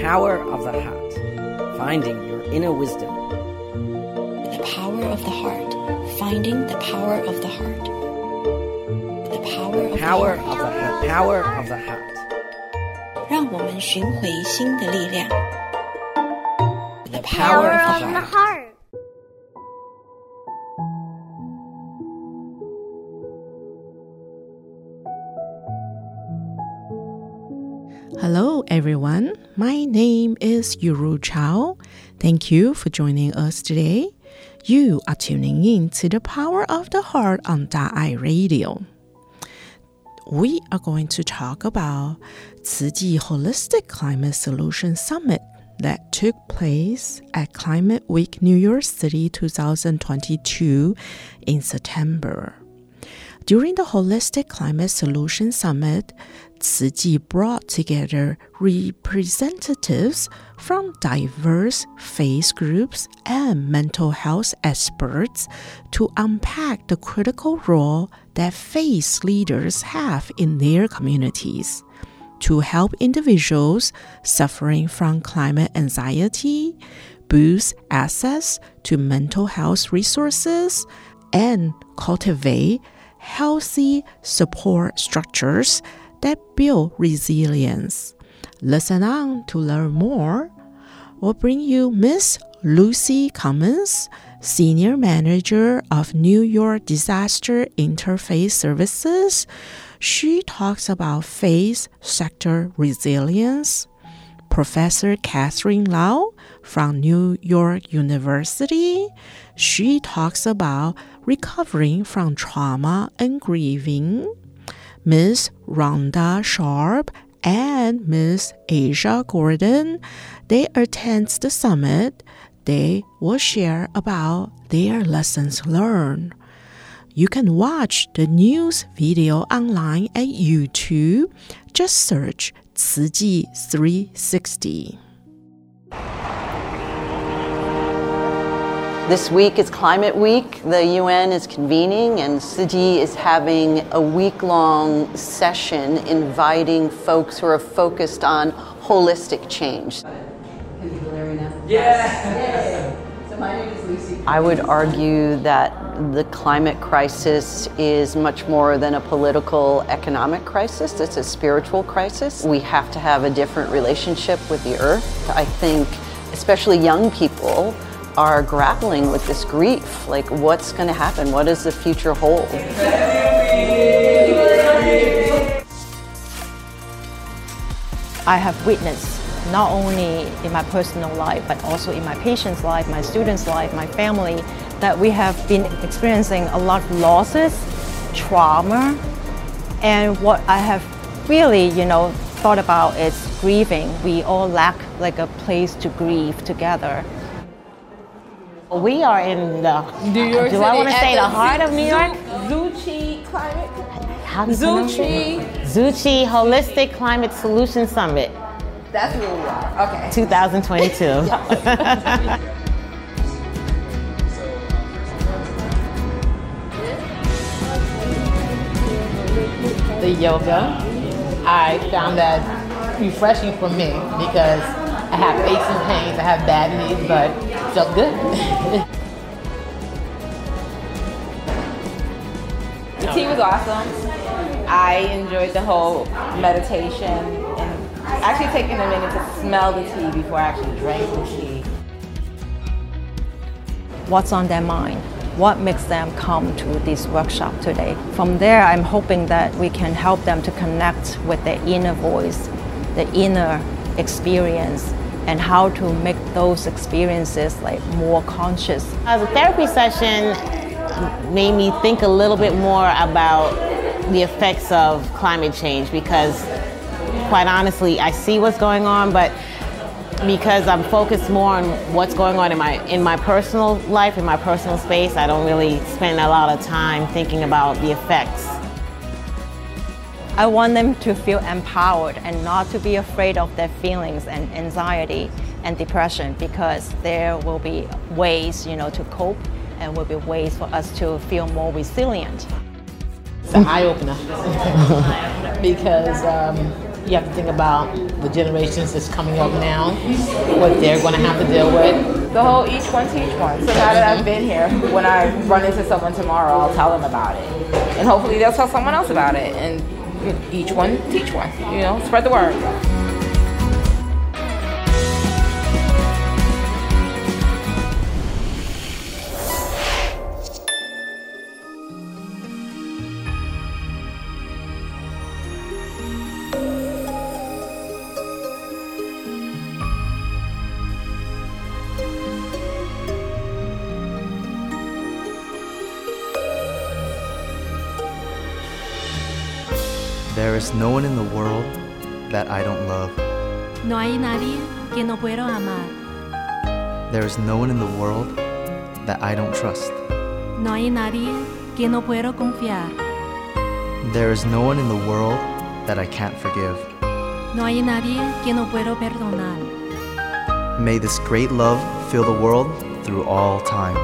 Power of the Heart Finding Your Inner Wisdom. The power of the heart. Finding the power of the heart. The power of Power the of heart. the Heart. Power of the Heart. 让我们寻回心的力量。The Power power of of the the heart. heart. heart. Hello, everyone. My name is Yuru Chao. Thank you for joining us today. You are tuning in to the Power of the Heart on Da'ai Radio. We are going to talk about Ji Holistic Climate Solution Summit that took place at Climate Week New York City 2022 in September. During the Holistic Climate Solution Summit, Tzu brought together representatives from diverse faith groups and mental health experts to unpack the critical role that faith leaders have in their communities. To help individuals suffering from climate anxiety boost access to mental health resources and cultivate healthy support structures that build resilience. Listen on to learn more. We'll bring you Miss Lucy Cummins, Senior Manager of New York Disaster Interfaith Services. She talks about faith sector resilience. Professor Catherine Lau from New York University. She talks about recovering from trauma and grieving. Miss Rhonda Sharp and Miss Asia Gordon, they attend the summit. They will share about their lessons learned. You can watch the news video online at YouTube. Just search 慈济 360. This week is Climate Week. The UN is convening, and Tzu Chi is having a week long session inviting folks who are focused on holistic change. Yes. yes. So my name is Lucy. I would argue that the climate crisis is much more than a political economic crisis, it's a spiritual crisis. We have to have a different relationship with the earth. I think, especially young people, are grappling with this grief. Like, what's going to happen? What does the future hold? I have witnessed not only in my personal life, but also in my patient's life, my students' life, my family, that we have been experiencing a lot of losses, trauma, and what I have really, you know, thought about is grieving. We all lack like a place to grieve together. We are in the. New York do City. I want to say the heart of New York? Tzu Chi Climate. How do you pronounce Tzu Chi. it? Tzu Chi Holistic Climate Solution Summit That's where we are. Okay. 2022. the yoga, I found that refreshing for me because I have aches and pains, I have bad knees, but it felt good. The tea was awesome. I enjoyed the whole meditation and actually taking a minute to smell the tea before I actually drank the tea. what's on their mind, what makes them come to this workshop today. From there, I'm hoping that we can help them to connect with their inner voice, the inner experience, and how to make those experiences like more conscious. Uh, As a therapy session made me think a little bit more about the effects of climate change because quite honestly, I see what's going on, but because I'm focused more on what's going on in my in my personal life, in my personal space, I don't really spend a lot of time thinking about the effects. I want them to feel empowered and not to be afraid of their feelings and anxiety and depression because there will be ways, you know, to cope and will be ways for us to feel more resilient. It's an eye opener because um, you have to think about the generations that's coming up now, what they're going to have to deal with. The whole each one teach one. So now that I've been here, when I run into someone tomorrow, I'll tell them about it. And hopefully they'll tell someone else about it. And each one teach one. You know, spread the word. There is no one in the world that I don't love. No hay nadie que no puedo amar. There is no one in the world that I don't trust. No hay nadie que no puedo confiar. There is no one in the world that I can't forgive. No hay nadie que no puedo perdonar. May this great love fill the world through all time.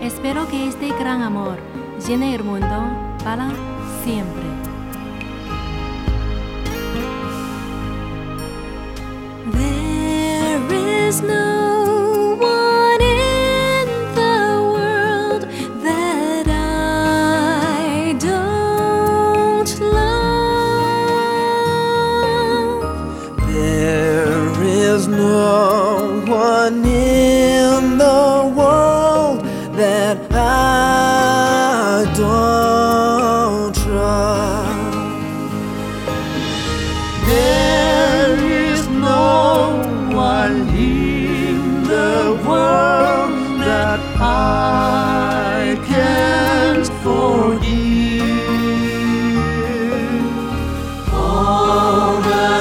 Espero que este gran amor llene el mundo para siempre. Is no I can't forgive.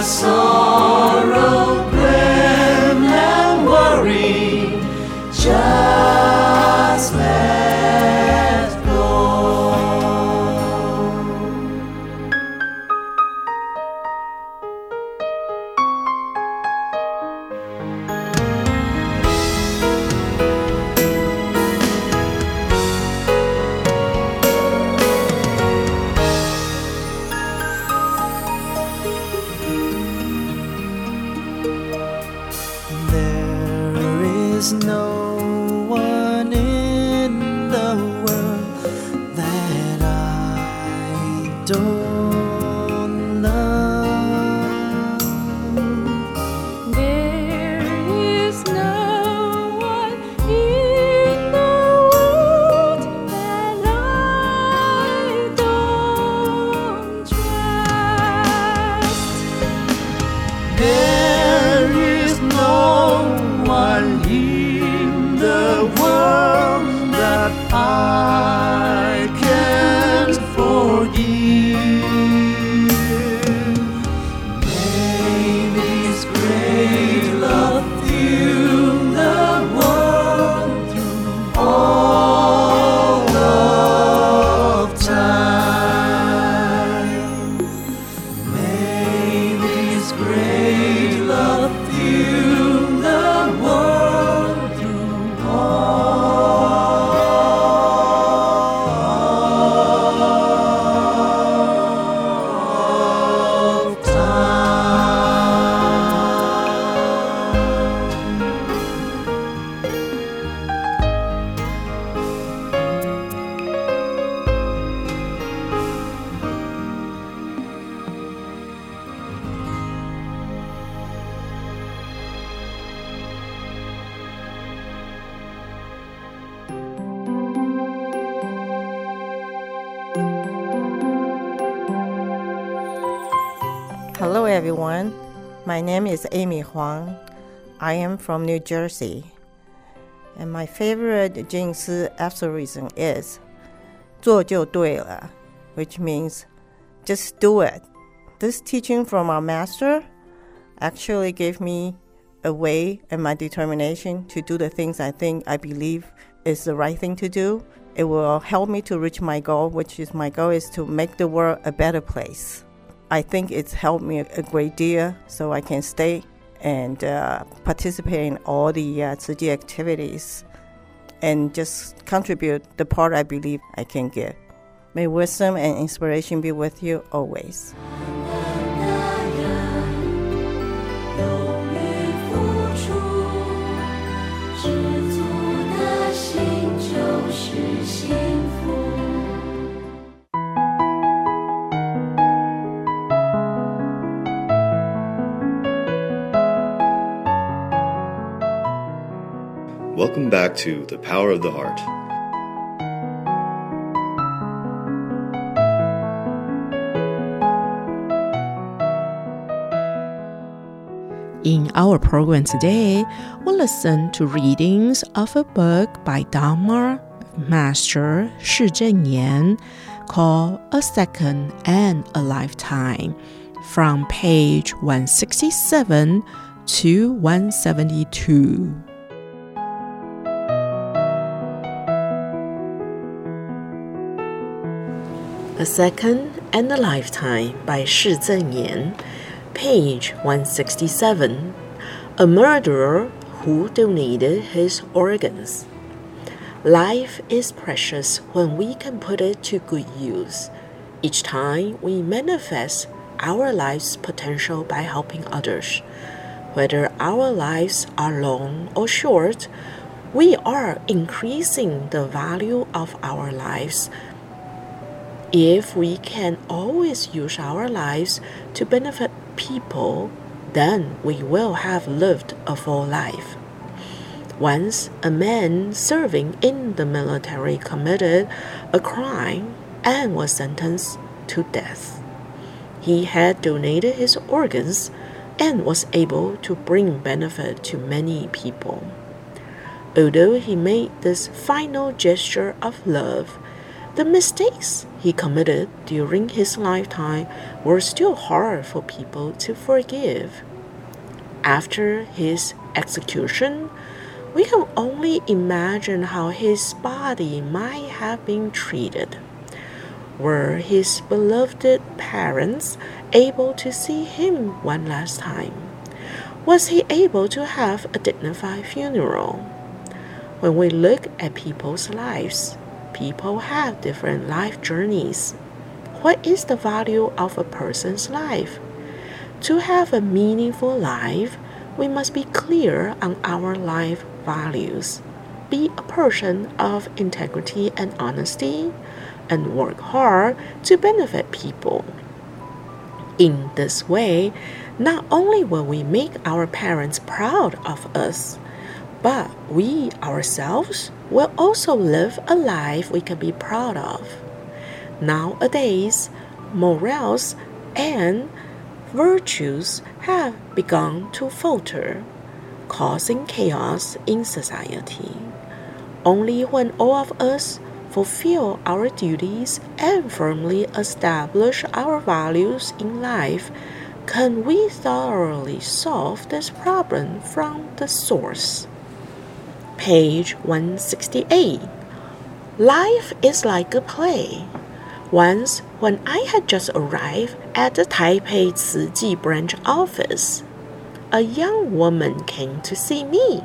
The There is no everyone. My name is Amy Huang. I am from New Jersey. And my favorite Jing Si aphorism is 做就对了, which means just do it. This teaching from our master actually gave me a way and my determination to do the things I think I believe is the right thing to do. It will help me to reach my goal, which is my goal is to make the world a better place. I think it's helped me a great deal so I can stay and uh, participate in all the uh, activities and just contribute the part I believe I can give. May wisdom and inspiration be with you always. Welcome back to The Power of the Heart. In our program today, we'll listen to readings of a book by Dharma Master Shih Cheng Yen called A Second and a Lifetime from page 167 to 172. A Second and a Lifetime by Shih Cheng Yen Page 167 A murderer who donated his organs. Life is precious when we can put it to good use. Each time we manifest our life's potential by helping others, whether our lives are long or short, we are increasing the value of our lives if we can always use our lives to benefit people, then we will have lived a full life. Once a man serving in the military committed a crime and was sentenced to death. He had donated his organs and was able to bring benefit to many people. Although he made this final gesture of love, the mistakes he committed during his lifetime were still hard for people to forgive. After his execution, we can only imagine how his body might have been treated. Were his beloved parents able to see him one last time? Was he able to have a dignified funeral? When we look at people's lives, people have different life journeys. What is the value of a person's life? To have a meaningful life, we must be clear on our life values, be a person of integrity and honesty, and work hard to benefit people. In this way, not only will we make our parents proud of us, but we ourselves will also live a life we can be proud of. Nowadays, morals and virtues have begun to falter, causing chaos in society. Only when all of us fulfill our duties and firmly establish our values in life can we thoroughly solve this problem from the source page 168. Life is like a play. Once, when I had just arrived at the Taipei Tzu Chi branch office, a young woman came to see me.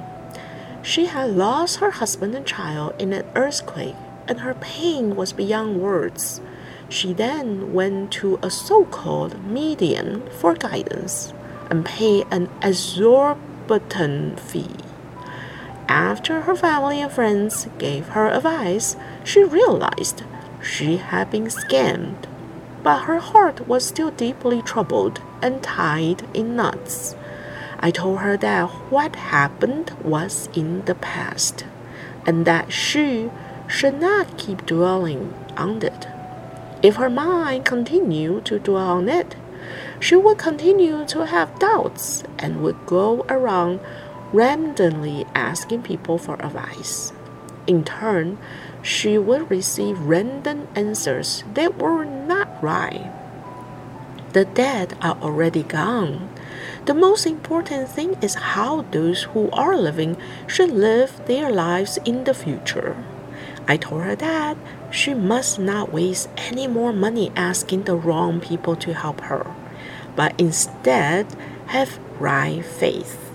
She had lost her husband and child in an earthquake, and her pain was beyond words. She then went to a so called medium for guidance and paid an exorbitant fee. After her family and friends gave her advice, she realized she had been scammed. But her heart was still deeply troubled and tied in knots. I told her that what happened was in the past, and that she should not keep dwelling on it. If her mind continued to dwell on it, she would continue to have doubts and would go around randomly asking people for advice. In turn, she would receive random answers that were not right. The dead are already gone. The most important thing is how those who are living should live their lives in the future. I told her that she must not waste any more money asking the wrong people to help her, but instead have right faith.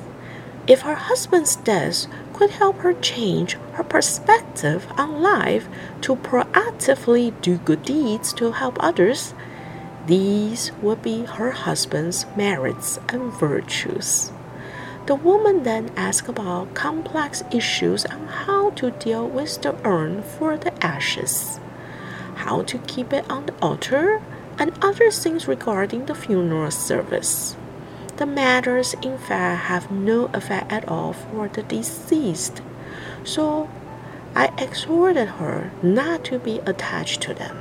If her husband's death could help her change her perspective on life to proactively do good deeds to help others, these would be her husband's merits and virtues. The woman then asked about complex issues on how to deal with the urn for the ashes, how to keep it on the altar, and other things regarding the funeral service the matters in fact have no effect at all for the deceased. So I exhorted her not to be attached to them.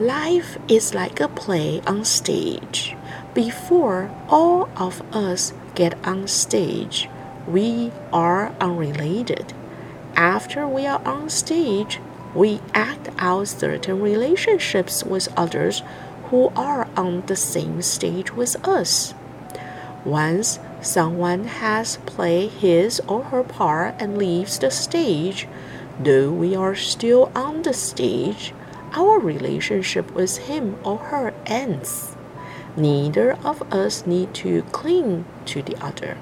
Life is like a play on stage. Before all of us get on stage, we are unrelated. After we are on stage, we act out certain relationships with others who are on the same stage with us. Once someone has played his or her part and leaves the stage, though we are still on the stage, our relationship with him or her ends. Neither of us need to cling to the other.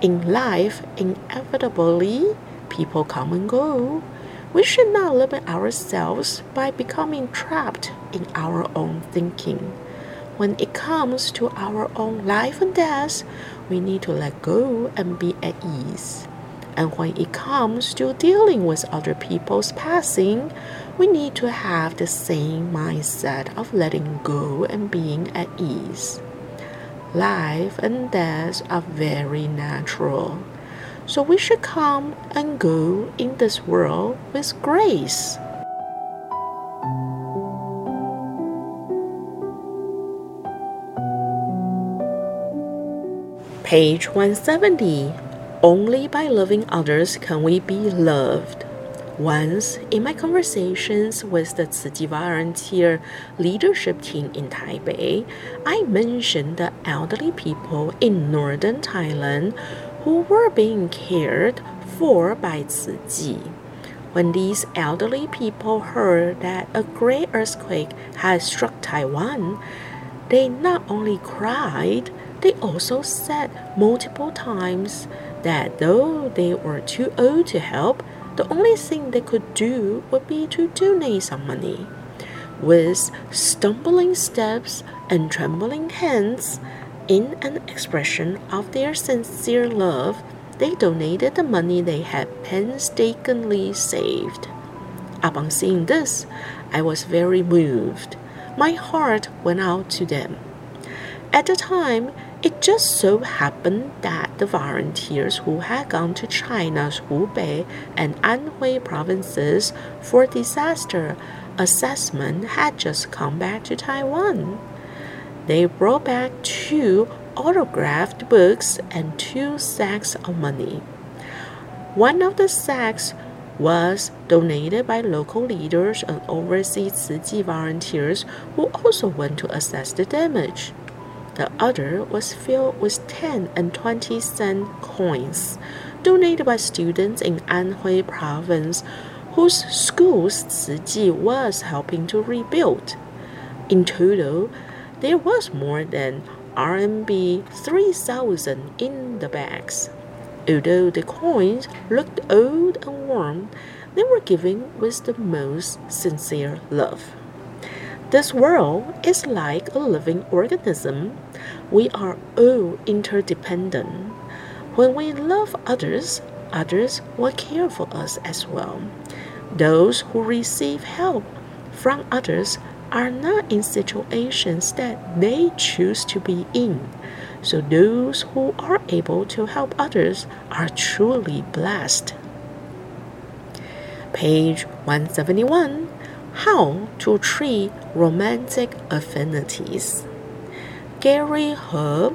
In life, inevitably, people come and go. We should not limit ourselves by becoming trapped in our own thinking. When it comes to our own life and death, we need to let go and be at ease. And when it comes to dealing with other people's passing, we need to have the same mindset of letting go and being at ease. Life and death are very natural. So we should come and go in this world with grace. Page 170. Only by loving others can we be loved. Once, in my conversations with the Chi volunteer leadership team in Taipei, I mentioned the elderly people in northern Thailand who were being cared for by Chi. When these elderly people heard that a great earthquake had struck Taiwan, they not only cried, they also said multiple times that though they were too old to help, the only thing they could do would be to donate some money. With stumbling steps and trembling hands, in an expression of their sincere love, they donated the money they had painstakingly saved. Upon seeing this, I was very moved. My heart went out to them. At the time, it just so happened that the volunteers who had gone to China's Hubei and Anhui provinces for disaster assessment had just come back to Taiwan. They brought back two autographed books and two sacks of money. One of the sacks was donated by local leaders and overseas Chi volunteers who also went to assess the damage. The other was filled with 10 and 20 cent coins donated by students in Anhui province whose schools Chi was helping to rebuild. In total, there was more than RMB 3000 in the bags. Although the coins looked old and worn, they were given with the most sincere love. This world is like a living organism. We are all interdependent. When we love others, others will care for us as well. Those who receive help from others are not in situations that they choose to be in. So those who are able to help others are truly blessed. Page 171 how to treat romantic affinities. Gary He,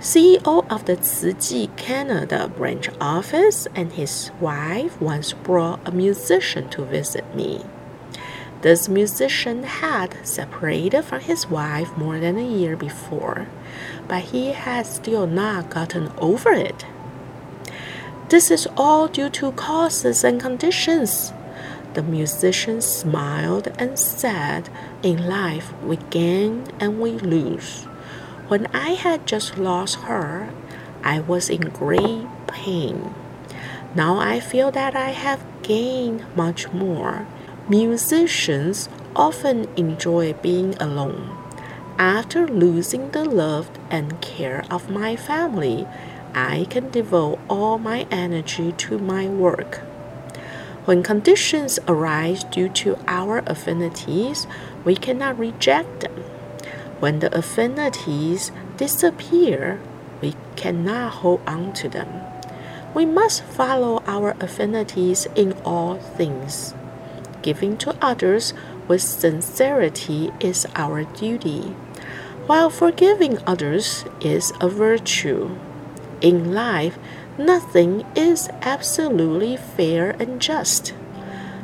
CEO of the Tzu Canada branch office, and his wife once brought a musician to visit me. This musician had separated from his wife more than a year before, but he had still not gotten over it. This is all due to causes and conditions the musician smiled and said, In life, we gain and we lose. When I had just lost her, I was in great pain. Now I feel that I have gained much more. Musicians often enjoy being alone. After losing the love and care of my family, I can devote all my energy to my work. When conditions arise due to our affinities, we cannot reject them. When the affinities disappear, we cannot hold on to them. We must follow our affinities in all things. Giving to others with sincerity is our duty, while forgiving others is a virtue. In life, nothing is absolutely fair and just.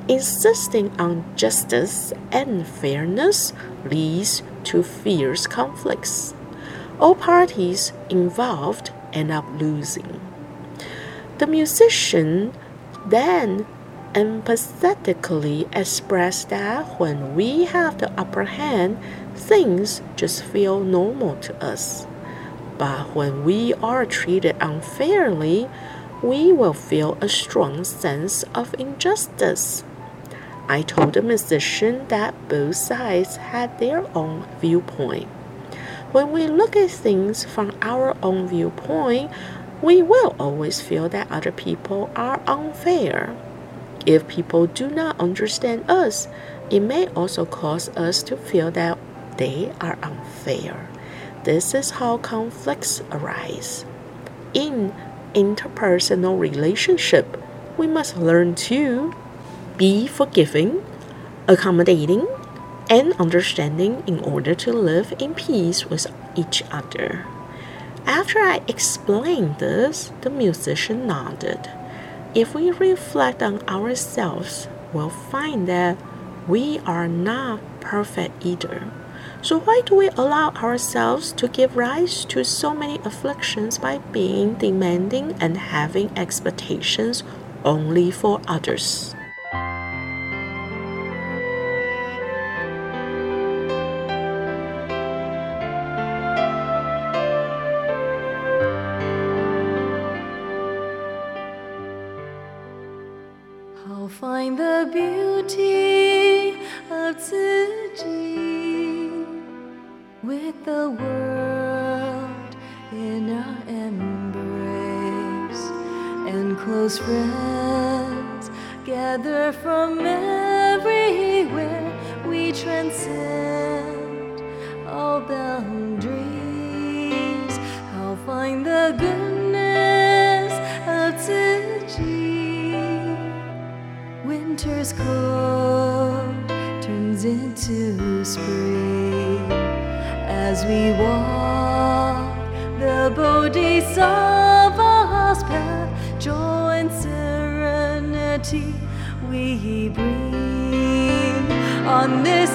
Insisting on justice and fairness leads to fierce conflicts. All parties involved end up losing. The musician then empathetically expressed that when we have the upper hand, things just feel normal to us. But when we are treated unfairly, we will feel a strong sense of injustice. I told the musician that both sides had their own viewpoint. When we look at things from our own viewpoint, we will always feel that other people are unfair. If people do not understand us, it may also cause us to feel that they are unfair. This is how conflicts arise. In interpersonal relationship, we must learn to be forgiving, accommodating, and understanding in order to live in peace with each other. After I explained this, the musician nodded. If we reflect on ourselves, we'll find that we are not perfect either. So, why do we allow ourselves to give rise to so many afflictions by being demanding and having expectations only for others? Winter's cold turns into spring as we walk the Bodhisattva's path. Joy and serenity we bring. On this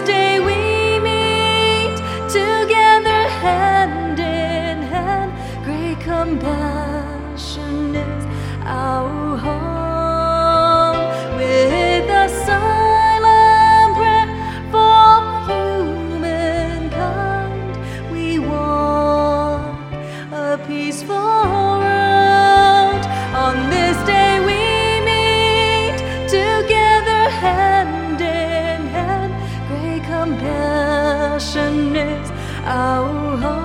compassion is our home.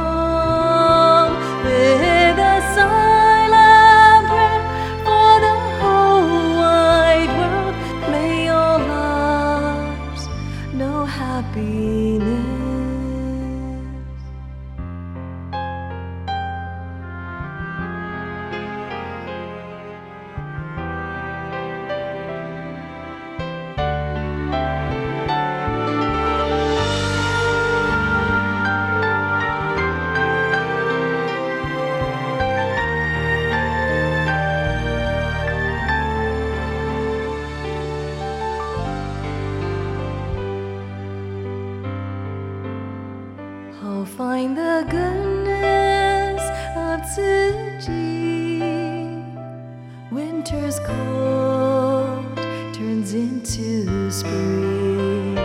Winter's cold turns into spring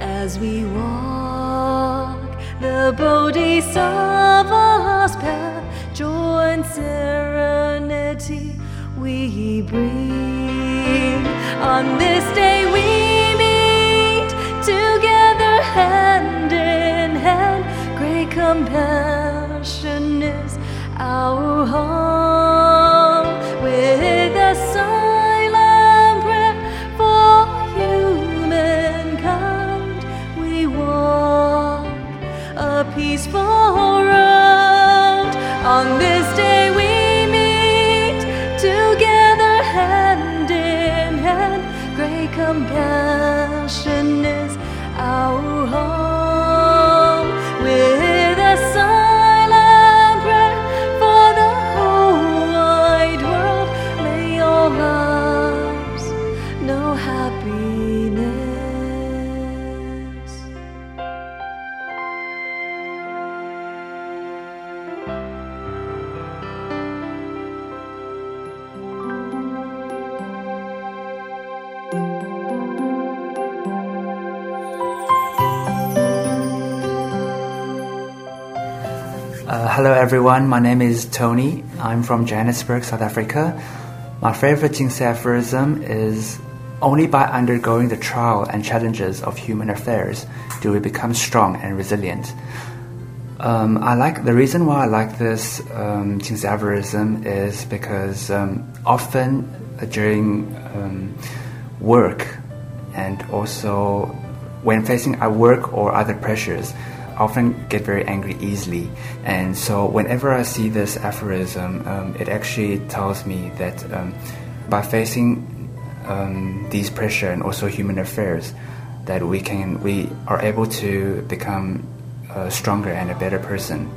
as we walk the Bodhisattva's path. Joy and serenity we bring. On this day we meet together hand in hand. Great compassion come back. Everyone, my name is Tony. I'm from Johannesburg, South Africa. My favorite Jingsi aphorism is only by undergoing the trial and challenges of human affairs do we become strong and resilient. Um, I like the reason why I like this um, Jingsi aphorism is because um, often during um, work and also when facing at work or other pressures, often get very angry easily. And so whenever I see this aphorism, um, it actually tells me that um, by facing um, these pressure and also human affairs, that we can we are able to become a stronger and a better person.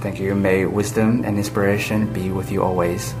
Thank you. May wisdom and inspiration be with you always.